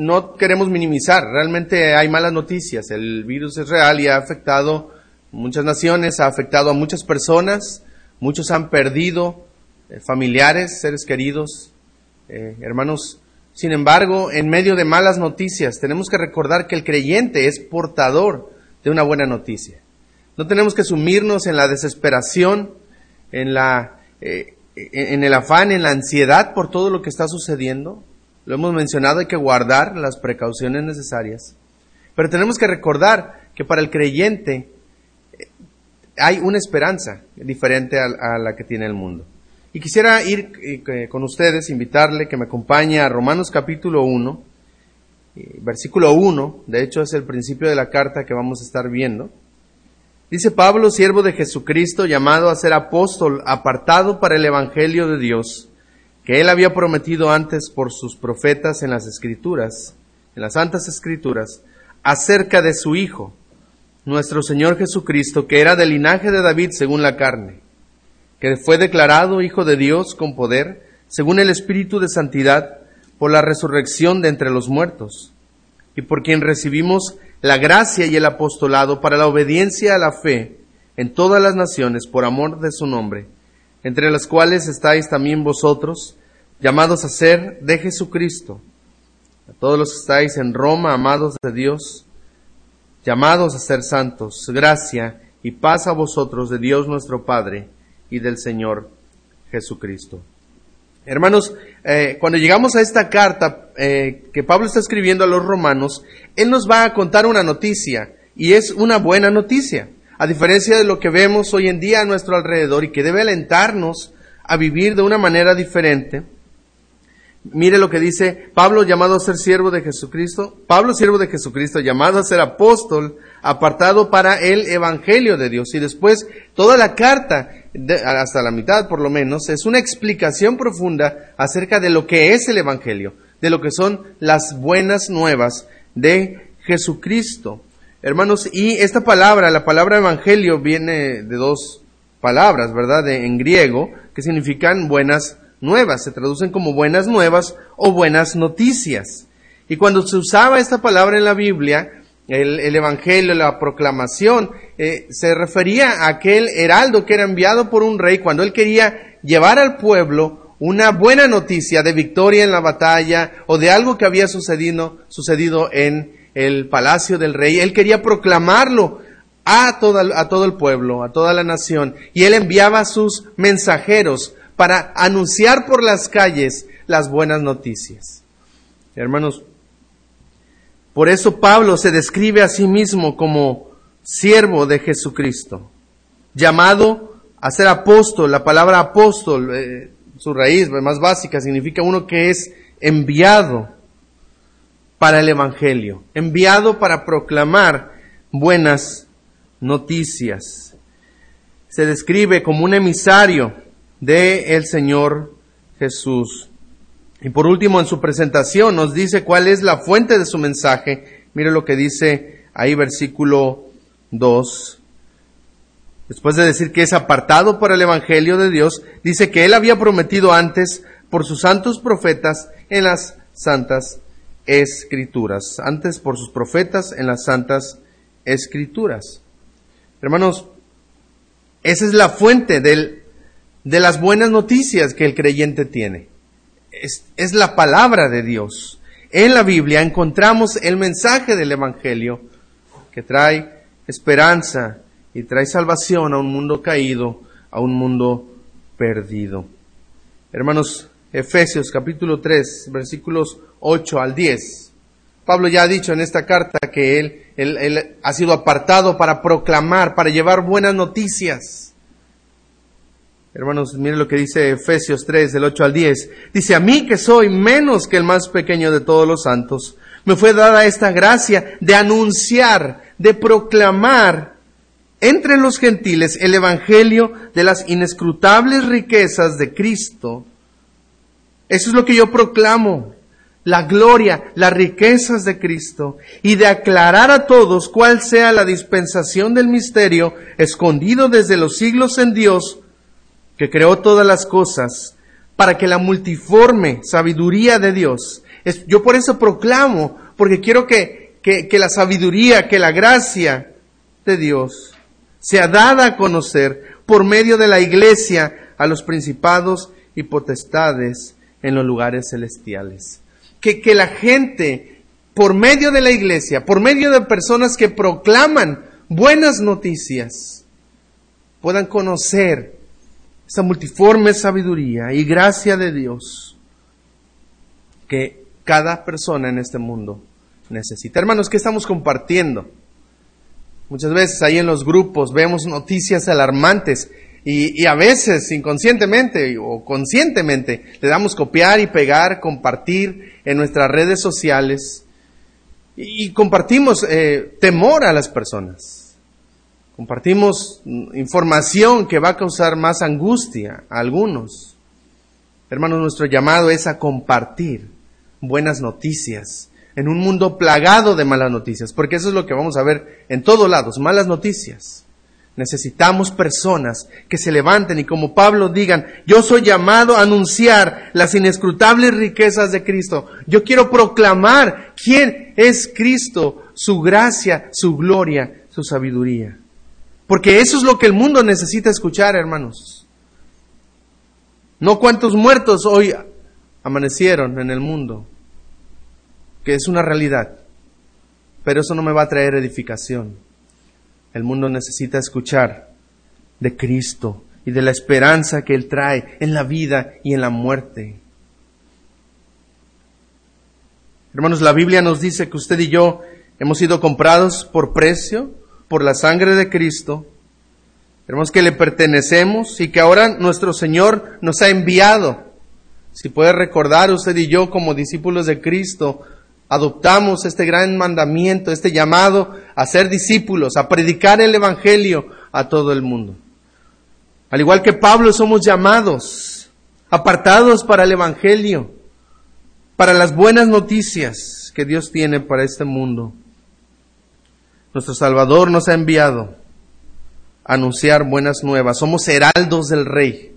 no queremos minimizar, realmente hay malas noticias. El virus es real y ha afectado muchas naciones, ha afectado a muchas personas, muchos han perdido eh, familiares, seres queridos, eh, hermanos. Sin embargo, en medio de malas noticias, tenemos que recordar que el creyente es portador de una buena noticia. No tenemos que sumirnos en la desesperación, en la, eh, en el afán, en la ansiedad por todo lo que está sucediendo. Lo hemos mencionado, hay que guardar las precauciones necesarias. Pero tenemos que recordar que para el creyente eh, hay una esperanza diferente a, la que tiene el mundo. Y quisiera ir eh, con ustedes, invitarle que me acompañe a Romanos capítulo 1, versículo 1, de hecho es el principio de la carta que vamos a estar viendo. Dice Pablo, siervo de Jesucristo, llamado a ser apóstol, apartado para el Evangelio de Dios, que él había prometido antes por sus profetas en las Escrituras, en las Santas Escrituras, acerca de su Hijo, nuestro Señor Jesucristo, que era del linaje de David según la carne, que fue declarado Hijo de Dios con poder, según el Espíritu de Santidad, por la resurrección de entre los muertos, y por quien recibimos la gracia y el apostolado para la obediencia a la fe en todas las naciones por amor de su nombre, entre las cuales estáis también vosotros, llamados a ser de Jesucristo. A todos los que estáis en Roma, amados de Dios, llamados a ser santos, gracia y paz a vosotros de Dios nuestro Padre y del Señor Jesucristo. Hermanos, eh, cuando llegamos a esta carta eh, que Pablo está escribiendo a los romanos, él nos va a contar una noticia y es una buena noticia a diferencia de lo que vemos hoy en día a nuestro alrededor y que debe alentarnos a vivir de una manera diferente. Mire lo que dice Pablo llamado a ser siervo de Jesucristo, Pablo siervo de Jesucristo llamado a ser apóstol, apartado para el Evangelio de Dios. Y después toda la carta, hasta la mitad por lo menos, es una explicación profunda acerca de lo que es el Evangelio, de lo que son las buenas nuevas de Jesucristo. Hermanos, y esta palabra, la palabra evangelio, viene de dos palabras, ¿verdad? en griego, que significan buenas nuevas, se traducen como buenas nuevas o buenas noticias. Y cuando se usaba esta palabra en la Biblia, el, evangelio, la proclamación, eh, se refería a aquel heraldo que era enviado por un rey cuando él quería llevar al pueblo una buena noticia de victoria en la batalla o de algo que había sucedido, sucedido en el palacio del rey. Él quería proclamarlo a, a todo el pueblo, a toda la nación. Y él enviaba a sus mensajeros para anunciar por las calles las buenas noticias. Hermanos, por eso Pablo se describe a sí mismo como siervo de Jesucristo, llamado a ser apóstol. La palabra apóstol, eh, su raíz más básica, significa uno que es enviado para el Evangelio, enviado para proclamar buenas noticias. Se describe como un emisario de el Señor Jesús. Y por último, en su presentación nos dice cuál es la fuente de su mensaje. Mire lo que dice ahí versículo 2. Después de decir que es apartado para el Evangelio de Dios, dice que él había prometido antes por sus santos profetas en las santas escrituras, antes por sus profetas en las santas escrituras. Hermanos, esa es la fuente de las buenas noticias que el creyente tiene. Es, es la palabra de Dios. En la Biblia encontramos el mensaje del Evangelio que trae esperanza y trae salvación a un mundo caído, a un mundo perdido. Hermanos, Efesios capítulo 3, versículos 8 al 10. Pablo ya ha dicho en esta carta que él, él, ha sido apartado para proclamar, para llevar buenas noticias. Hermanos, miren lo que dice Efesios 3, del 8 al 10. Dice, a mí que soy menos que el más pequeño de todos los santos, me fue dada esta gracia de anunciar, de proclamar entre los gentiles el Evangelio de las inescrutables riquezas de Cristo. Eso es lo que yo proclamo. La gloria, las riquezas de Cristo. Y de aclarar a todos cuál sea la dispensación del misterio escondido desde los siglos en Dios, que creó todas las cosas, para que la multiforme sabiduría de Dios yo por eso proclamo, porque quiero que, que, la sabiduría, que la gracia de Dios sea dada a conocer por medio de la iglesia a los principados y potestades en los lugares celestiales. Que, que la gente, por medio de la iglesia, por medio de personas que proclaman buenas noticias, puedan conocer esa multiforme sabiduría y gracia de Dios que cada persona en este mundo necesita. Hermanos, ¿qué estamos compartiendo? Muchas veces ahí en los grupos vemos noticias alarmantes y, a veces inconscientemente o conscientemente le damos copiar y pegar, compartir en nuestras redes sociales y, compartimos eh, temor a las personas. Compartimos información que va a causar más angustia a algunos. Hermanos, nuestro llamado es a compartir buenas noticias en un mundo plagado de malas noticias, porque eso es lo que vamos a ver en todos lados, malas noticias. Necesitamos personas que se levanten y como Pablo digan, yo soy llamado a anunciar las inescrutables riquezas de Cristo. Yo quiero proclamar quién es Cristo, su gracia, su gloria, su sabiduría. Porque eso es lo que el mundo necesita escuchar, hermanos. No cuántos muertos hoy amanecieron en el mundo, que es una realidad, pero eso no me va a traer edificación. El mundo necesita escuchar de Cristo y de la esperanza que Él trae en la vida y en la muerte. Hermanos, la Biblia nos dice que usted y yo hemos sido comprados por precio, por la sangre de Cristo. Hermanos, que le pertenecemos y que ahora nuestro Señor nos ha enviado. Si puede recordar usted y yo como discípulos de Cristo, adoptamos este gran mandamiento, este llamado a ser discípulos, a predicar el Evangelio a todo el mundo. Al igual que Pablo somos llamados, apartados para el Evangelio, para las buenas noticias que Dios tiene para este mundo. Nuestro Salvador nos ha enviado a anunciar buenas nuevas. Somos heraldos del Rey.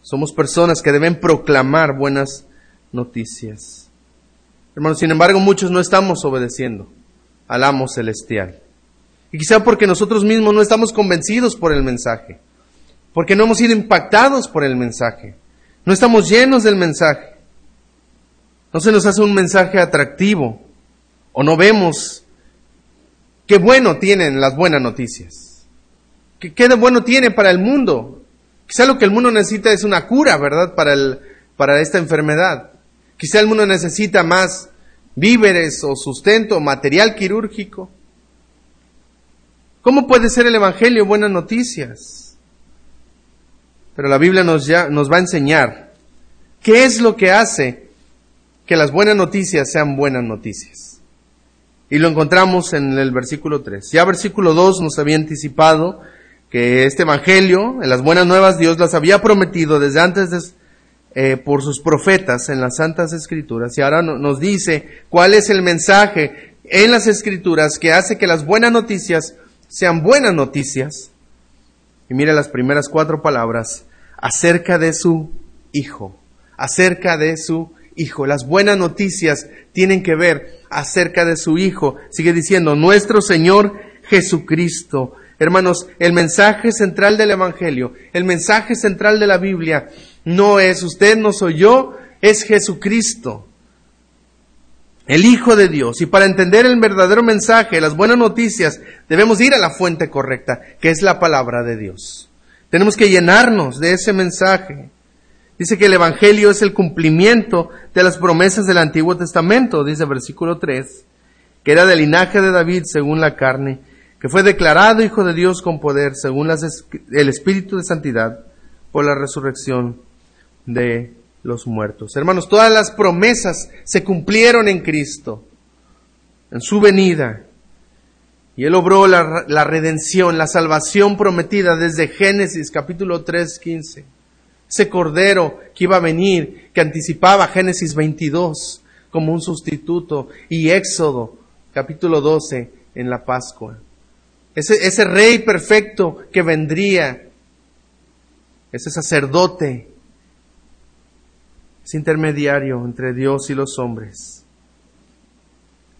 Somos personas que deben proclamar buenas noticias. Hermanos, sin embargo, muchos no estamos obedeciendo al amo celestial. Y quizá porque nosotros mismos no estamos convencidos por el mensaje, porque no hemos sido impactados por el mensaje, no estamos llenos del mensaje. No se nos hace un mensaje atractivo o no vemos qué bueno tienen las buenas noticias. ¿Qué, qué de bueno tiene para el mundo? Quizá lo que el mundo necesita es una cura, ¿verdad? Para, el, para esta enfermedad. Quizá el mundo necesita más víveres o sustento, material quirúrgico. ¿Cómo puede ser el Evangelio buenas noticias? Pero la Biblia nos, ya, nos va a enseñar qué es lo que hace que las buenas noticias sean buenas noticias. Y lo encontramos en el versículo 3. Ya versículo 2 nos había anticipado que este Evangelio, en las buenas nuevas, Dios las había prometido desde antes de, eh, por sus profetas en las Santas Escrituras y ahora nos dice cuál es el mensaje en las Escrituras que hace que las buenas noticias sean buenas noticias. Y mire las primeras cuatro palabras acerca de su Hijo, acerca de su Hijo. Las buenas noticias tienen que ver acerca de su Hijo. Sigue diciendo, nuestro Señor Jesucristo. Hermanos, el mensaje central del Evangelio, el mensaje central de la Biblia no es usted, no soy yo, es Jesucristo, el Hijo de Dios. Y para entender el verdadero mensaje, las buenas noticias, debemos ir a la fuente correcta, que es la palabra de Dios. Tenemos que llenarnos de ese mensaje. Dice que el Evangelio es el cumplimiento de las promesas del Antiguo Testamento, dice versículo 3, que era del linaje de David según la carne, que fue declarado Hijo de Dios con poder según el Espíritu de Santidad por la resurrección de los muertos. Hermanos, todas las promesas se cumplieron en Cristo, en su venida. Y Él obró la, la redención, la salvación prometida desde Génesis capítulo 3, 15. Ese cordero que iba a venir, que anticipaba Génesis 22 como un sustituto y Éxodo capítulo 12 en la Pascua. Ese, ese rey perfecto que vendría, ese sacerdote es intermediario entre Dios y los hombres.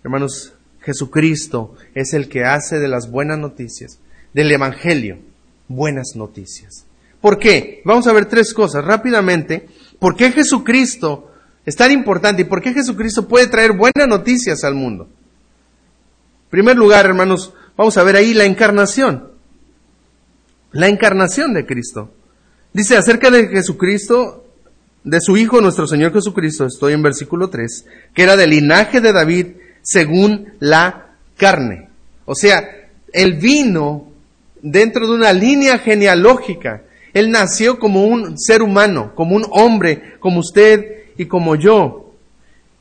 Hermanos, Jesucristo es el que hace de las buenas noticias, del Evangelio, buenas noticias. ¿Por qué? Vamos a ver tres cosas rápidamente. ¿Por qué Jesucristo es tan importante y por qué Jesucristo puede traer buenas noticias al mundo? En primer lugar, hermanos, vamos a ver ahí la encarnación. La encarnación de Cristo. Dice acerca de Jesucristo, de su Hijo nuestro Señor Jesucristo, estoy en versículo 3, que era del linaje de David según la carne. O sea, él vino dentro de una línea genealógica él nació como un ser humano, como un hombre, como usted y como yo.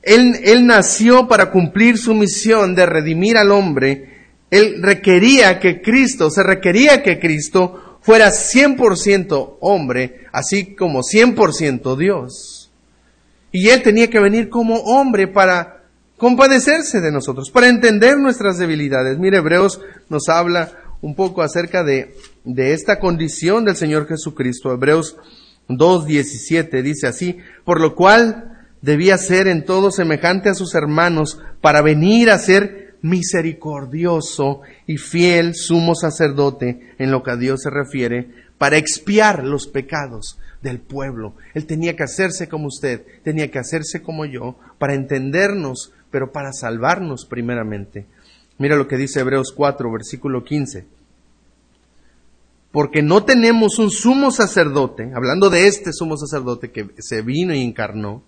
Él, él nació para cumplir su misión de redimir al hombre. Él requería que Cristo, se requería que Cristo fuera 100% hombre, así como 100% Dios. Y Él tenía que venir como hombre para compadecerse de nosotros, para entender nuestras debilidades. Mire, Hebreos nos habla un poco acerca de, de esta condición del Señor Jesucristo. Hebreos 2.17 dice así, por lo cual debía ser en todo semejante a sus hermanos para venir a ser misericordioso y fiel sumo sacerdote en lo que a Dios se refiere, para expiar los pecados del pueblo. Él tenía que hacerse como usted, tenía que hacerse como yo, para entendernos, pero para salvarnos primeramente. Mira lo que dice Hebreos 4, versículo 15. Porque no tenemos un sumo sacerdote, hablando de este sumo sacerdote que se vino y encarnó,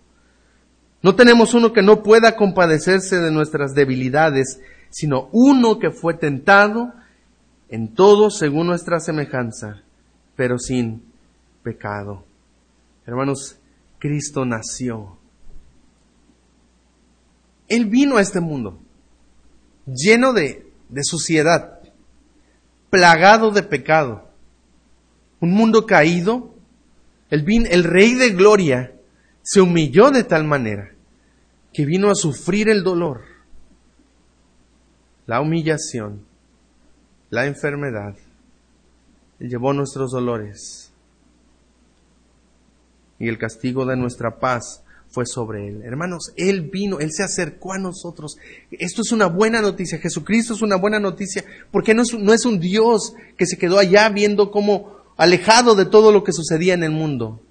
no tenemos uno que no pueda compadecerse de nuestras debilidades, sino uno que fue tentado en todo según nuestra semejanza, pero sin pecado. Hermanos, Cristo nació. Él vino a este mundo lleno de, suciedad, plagado de pecado, un mundo caído, el, el rey de gloria se humilló de tal manera que vino a sufrir el dolor, la humillación, la enfermedad, llevó nuestros dolores y el castigo de nuestra paz fue sobre él. Hermanos, Él vino, Él se acercó a nosotros. Esto es una buena noticia. Jesucristo es una buena noticia porque no es, no es un Dios que se quedó allá viendo como alejado de todo lo que sucedía en el mundo.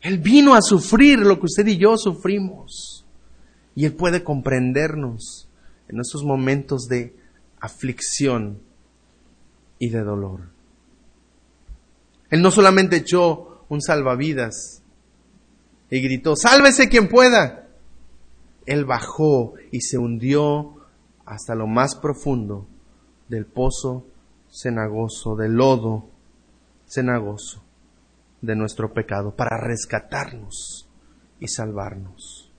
Él vino a sufrir lo que usted y yo sufrimos. Y Él puede comprendernos en esos momentos de aflicción y de dolor. Él no solamente echó un salvavidas, y gritó, sálvese quien pueda. Él bajó y se hundió hasta lo más profundo del pozo cenagoso, del lodo cenagoso de nuestro pecado, para rescatarnos y salvarnos.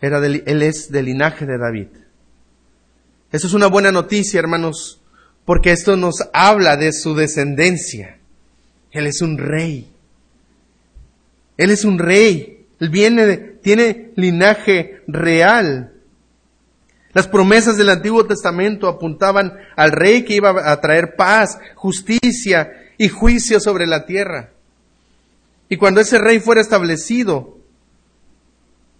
Era él es del linaje de David. Eso es una buena noticia, hermanos, porque esto nos habla de su descendencia. Él es un rey. Él es un rey. Él viene, tiene linaje real. Las promesas del Antiguo Testamento apuntaban al rey que iba a traer paz, justicia y juicio sobre la tierra. Y cuando ese rey fuera establecido,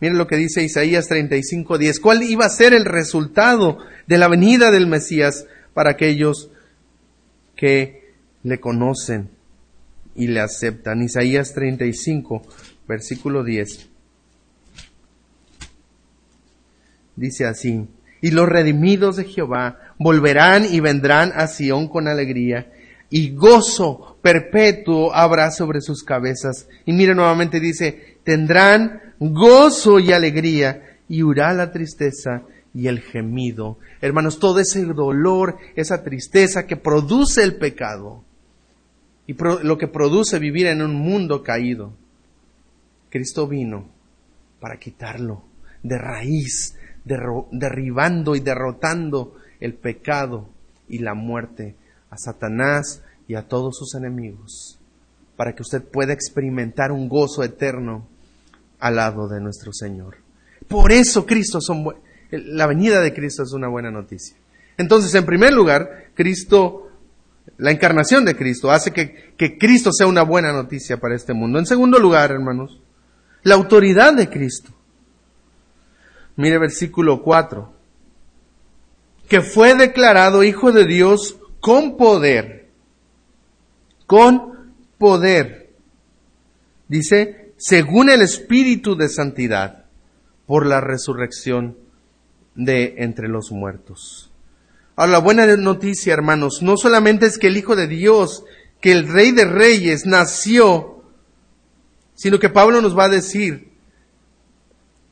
miren lo que dice Isaías 35:10, ¿cuál iba a ser el resultado de la venida del Mesías para aquellos que le conocen? y le aceptan. Isaías 35, versículo 10. Dice así, y los redimidos de Jehová volverán y vendrán a Sión con alegría, y gozo perpetuo habrá sobre sus cabezas. Y mire nuevamente dice, tendrán gozo y alegría, y huirá la tristeza y el gemido. Hermanos, todo ese dolor, esa tristeza que produce el pecado, y lo que produce vivir en un mundo caído. Cristo vino para quitarlo de raíz, derribando y derrotando el pecado y la muerte a Satanás y a todos sus enemigos, para que usted pueda experimentar un gozo eterno al lado de nuestro Señor. Por eso Cristo son la venida de Cristo es una buena noticia. Entonces, en primer lugar, Cristo la encarnación de Cristo hace que, que, Cristo sea una buena noticia para este mundo. En segundo lugar, hermanos, la autoridad de Cristo. Mire versículo 4, que fue declarado Hijo de Dios con poder, con poder, dice, según el Espíritu de Santidad, por la resurrección de entre los muertos. Ahora, la buena noticia, hermanos, no solamente es que el Hijo de Dios, que el Rey de Reyes nació, sino que Pablo nos va a decir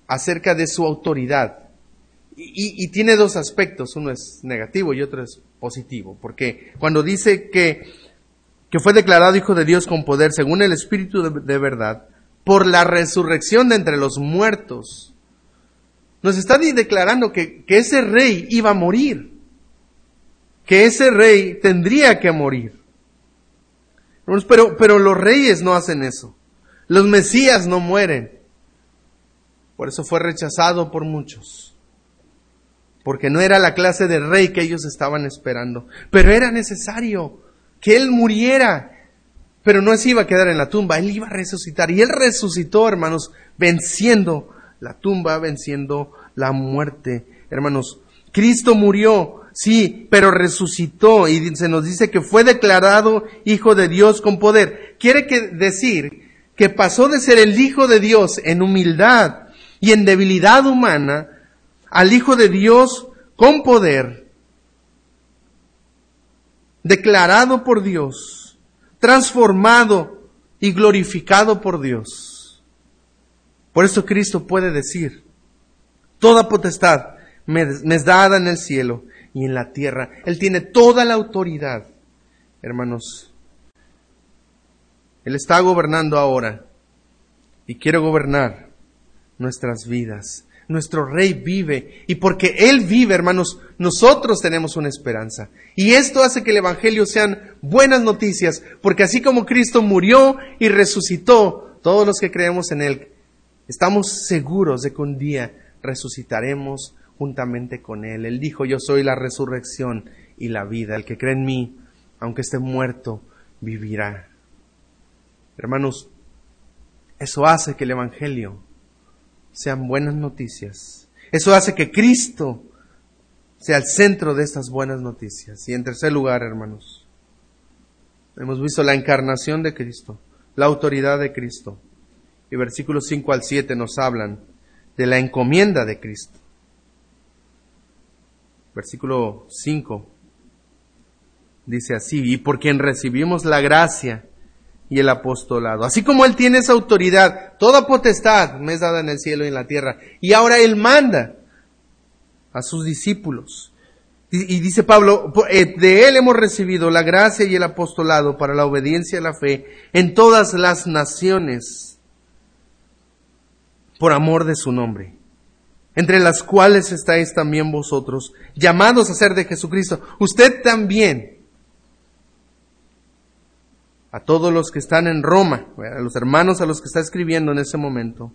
acerca de su autoridad. Y, tiene dos aspectos, uno es negativo y otro es positivo, porque cuando dice que, que fue declarado Hijo de Dios con poder según el Espíritu de verdad, por la resurrección de entre los muertos, nos está declarando que, que ese rey iba a morir, que ese rey tendría que morir. Pero, pero los reyes no hacen eso. Los mesías no mueren. Por eso fue rechazado por muchos. Porque no era la clase de rey que ellos estaban esperando. Pero era necesario que él muriera. Pero no se iba a quedar en la tumba, él iba a resucitar. Y él resucitó, hermanos, venciendo la tumba venciendo la muerte. Hermanos, Cristo murió, sí, pero resucitó y se nos dice que fue declarado Hijo de Dios con poder. Quiere decir que pasó de ser el Hijo de Dios en humildad y en debilidad humana al Hijo de Dios con poder, declarado por Dios, transformado y glorificado por Dios. Por eso Cristo puede decir, toda potestad me, es dada en el cielo y en la tierra. Él tiene toda la autoridad. Hermanos, Él está gobernando ahora y quiere gobernar nuestras vidas. Nuestro Rey vive y porque Él vive, hermanos, nosotros tenemos una esperanza. Y esto hace que el Evangelio sean buenas noticias, porque así como Cristo murió y resucitó, todos los que creemos en Él Estamos seguros de que un día resucitaremos juntamente con Él. Él dijo, yo soy la resurrección y la vida. El que cree en mí, aunque esté muerto, vivirá. Hermanos, eso hace que el Evangelio sean buenas noticias. Eso hace que Cristo sea el centro de estas buenas noticias. Y en tercer lugar, hermanos, hemos visto la encarnación de Cristo, la autoridad de Cristo y versículos 5 al 7 nos hablan de la encomienda de Cristo. Versículo 5 dice así, y por quien recibimos la gracia y el apostolado. Así como Él tiene esa autoridad, toda potestad me es dada en el cielo y en la tierra, y ahora Él manda a sus discípulos. Y, dice Pablo, eh, de Él hemos recibido la gracia y el apostolado para la obediencia y la fe en todas las naciones por amor de su nombre, entre las cuales estáis también vosotros, llamados a ser de Jesucristo. Usted también, a todos los que están en Roma, a los hermanos a los que está escribiendo en ese momento,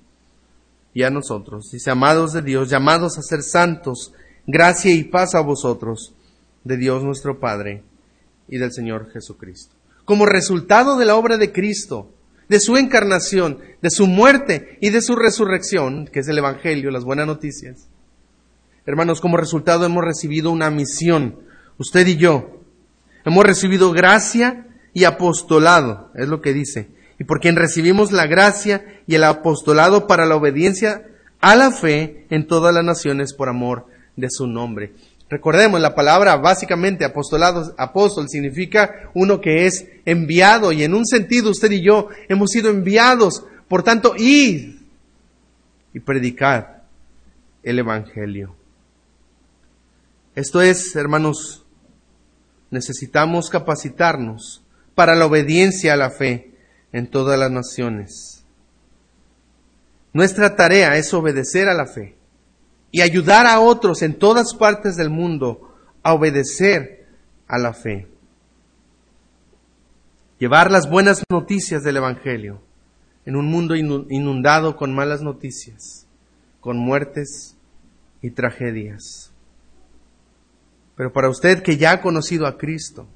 y a nosotros, dice, amados de Dios, llamados a ser santos, gracia y paz a vosotros, de Dios nuestro Padre y del Señor Jesucristo. Como resultado de la obra de Cristo, de su encarnación, de su muerte y de su resurrección, que es el Evangelio, las buenas noticias. Hermanos, como resultado hemos recibido una misión, usted y yo. Hemos recibido gracia y apostolado, es lo que dice. Y por quien recibimos la gracia y el apostolado para la obediencia a la fe en todas las naciones por amor de su nombre. Recordemos, la palabra básicamente apostolado, apóstol significa uno que es enviado y en un sentido usted y yo hemos sido enviados. Por tanto, id y predicar el Evangelio. Esto es, hermanos, necesitamos capacitarnos para la obediencia a la fe en todas las naciones. Nuestra tarea es obedecer a la fe y ayudar a otros en todas partes del mundo a obedecer a la fe. Llevar las buenas noticias del Evangelio en un mundo inundado con malas noticias, con muertes y tragedias. Pero para usted que ya ha conocido a Cristo,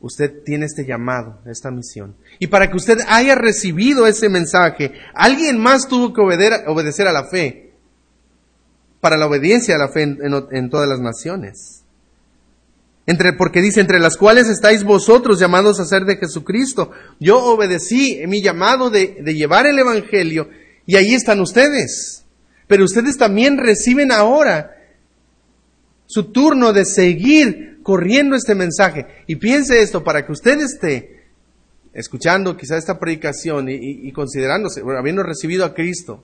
usted tiene este llamado, esta misión. Y para que usted haya recibido ese mensaje, alguien más tuvo que obedecer a la fe, para la obediencia a la fe en, todas las naciones. Entre, porque dice, entre las cuales estáis vosotros llamados a ser de Jesucristo. Yo obedecí mi llamado de, de llevar el Evangelio y ahí están ustedes. Pero ustedes también reciben ahora su turno de seguir corriendo este mensaje. Y piense esto, para que usted esté escuchando quizá esta predicación y, considerándose, habiendo recibido a Cristo,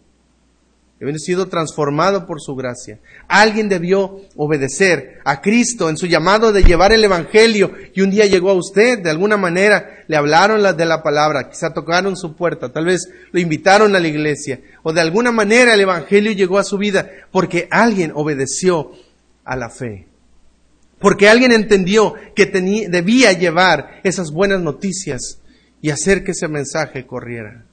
habiendo sido transformado por su gracia, alguien debió obedecer a Cristo en su llamado de llevar el Evangelio y un día llegó a usted, de alguna manera le hablaron de la palabra, quizá tocaron su puerta, tal vez lo invitaron a la iglesia o de alguna manera el Evangelio llegó a su vida porque alguien obedeció a la fe. Porque alguien entendió que tenía, debía llevar esas buenas noticias y hacer que ese mensaje corriera.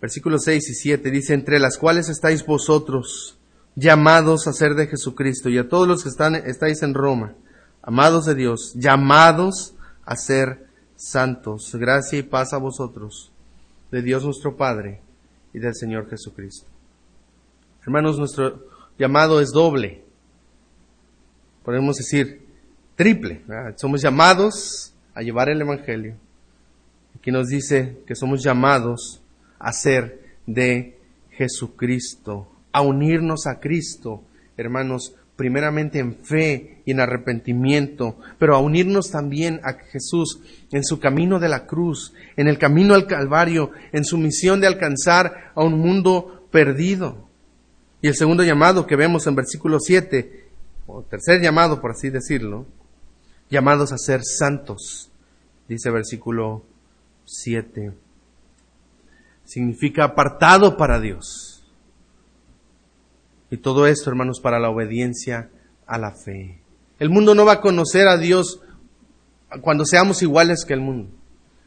Versículos 6 y 7 dice, entre las cuales estáis vosotros llamados a ser de Jesucristo y a todos los que están, estáis en Roma, amados de Dios, llamados a ser santos. Gracia y paz a vosotros, de Dios nuestro Padre y del Señor Jesucristo. Hermanos, nuestro llamado es doble podemos decir triple. Somos llamados a llevar el Evangelio. Aquí nos dice que somos llamados a ser de Jesucristo, a unirnos a Cristo, hermanos, primeramente en fe y en arrepentimiento, pero a unirnos también a Jesús en su camino de la cruz, en el camino al Calvario, en su misión de alcanzar a un mundo perdido. Y el segundo llamado que vemos en versículo 7 tercer llamado, por así decirlo, llamados a ser santos, dice versículo 7. Significa apartado para Dios. Y todo esto, hermanos, para la obediencia a la fe. El mundo no va a conocer a Dios cuando seamos iguales que el mundo.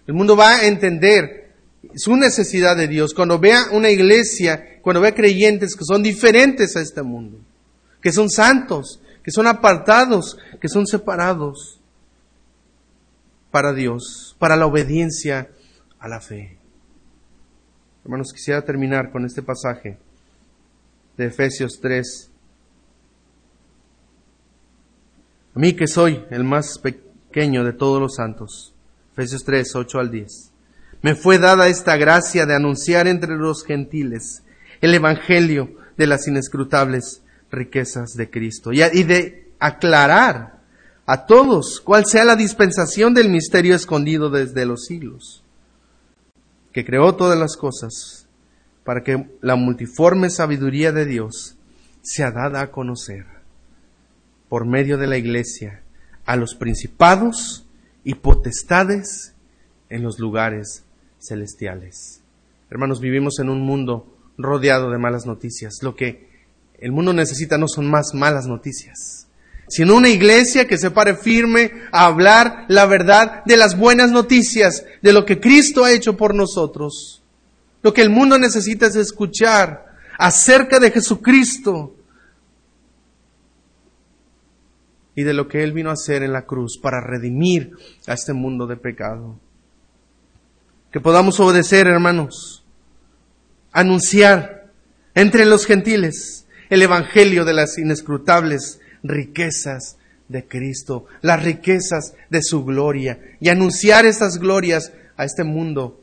El mundo va a entender su necesidad de Dios cuando vea una iglesia, cuando vea creyentes que son diferentes a este mundo, que son santos, que son apartados, que son separados para Dios, para la obediencia a la fe. Hermanos, quisiera terminar con este pasaje de Efesios 3. A mí que soy el más pequeño de todos los santos. Efesios 3, 8 al 10. Me fue dada esta gracia de anunciar entre los gentiles el Evangelio de las inescrutables riquezas de Cristo y, de aclarar a todos cuál sea la dispensación del misterio escondido desde los siglos, que creó todas las cosas para que la multiforme sabiduría de Dios sea dada a conocer por medio de la iglesia a los principados y potestades en los lugares celestiales. Hermanos, vivimos en un mundo rodeado de malas noticias. Lo que el mundo necesita no son más malas noticias, sino una iglesia que se pare firme a hablar la verdad de las buenas noticias, de lo que Cristo ha hecho por nosotros. Lo que el mundo necesita es escuchar acerca de Jesucristo y de lo que Él vino a hacer en la cruz para redimir a este mundo de pecado. Que podamos obedecer, hermanos, anunciar entre los gentiles el Evangelio de las inescrutables riquezas de Cristo, las riquezas de su gloria, y anunciar esas glorias a este mundo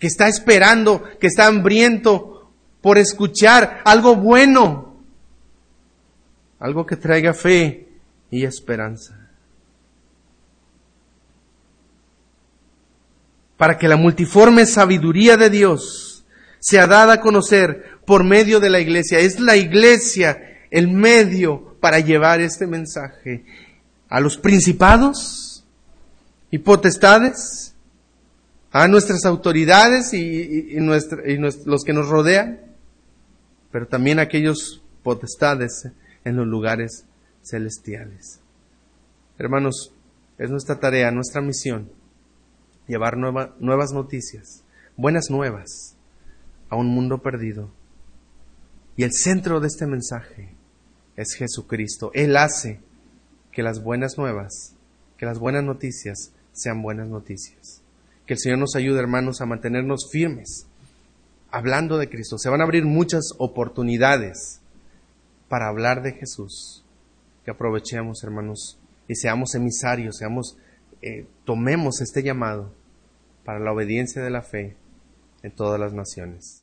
que está esperando, que está hambriento por escuchar algo bueno, algo que traiga fe y esperanza. Para que la multiforme sabiduría de Dios sea dada a conocer por medio de la iglesia. Es la iglesia el medio para llevar este mensaje a los principados y potestades, a nuestras autoridades y, los que nos rodean, pero también a aquellos potestades en los lugares celestiales. Hermanos, es nuestra tarea, nuestra misión, llevar nuevas noticias, buenas nuevas a un mundo perdido y el centro de este mensaje es Jesucristo. Él hace que las buenas nuevas, que las buenas noticias sean buenas noticias. Que el Señor nos ayude, hermanos, a mantenernos firmes, hablando de Cristo. Se van a abrir muchas oportunidades para hablar de Jesús. Que aprovechemos, hermanos, y seamos emisarios, seamos, eh, tomemos este llamado para la obediencia de la fe en todas las naciones.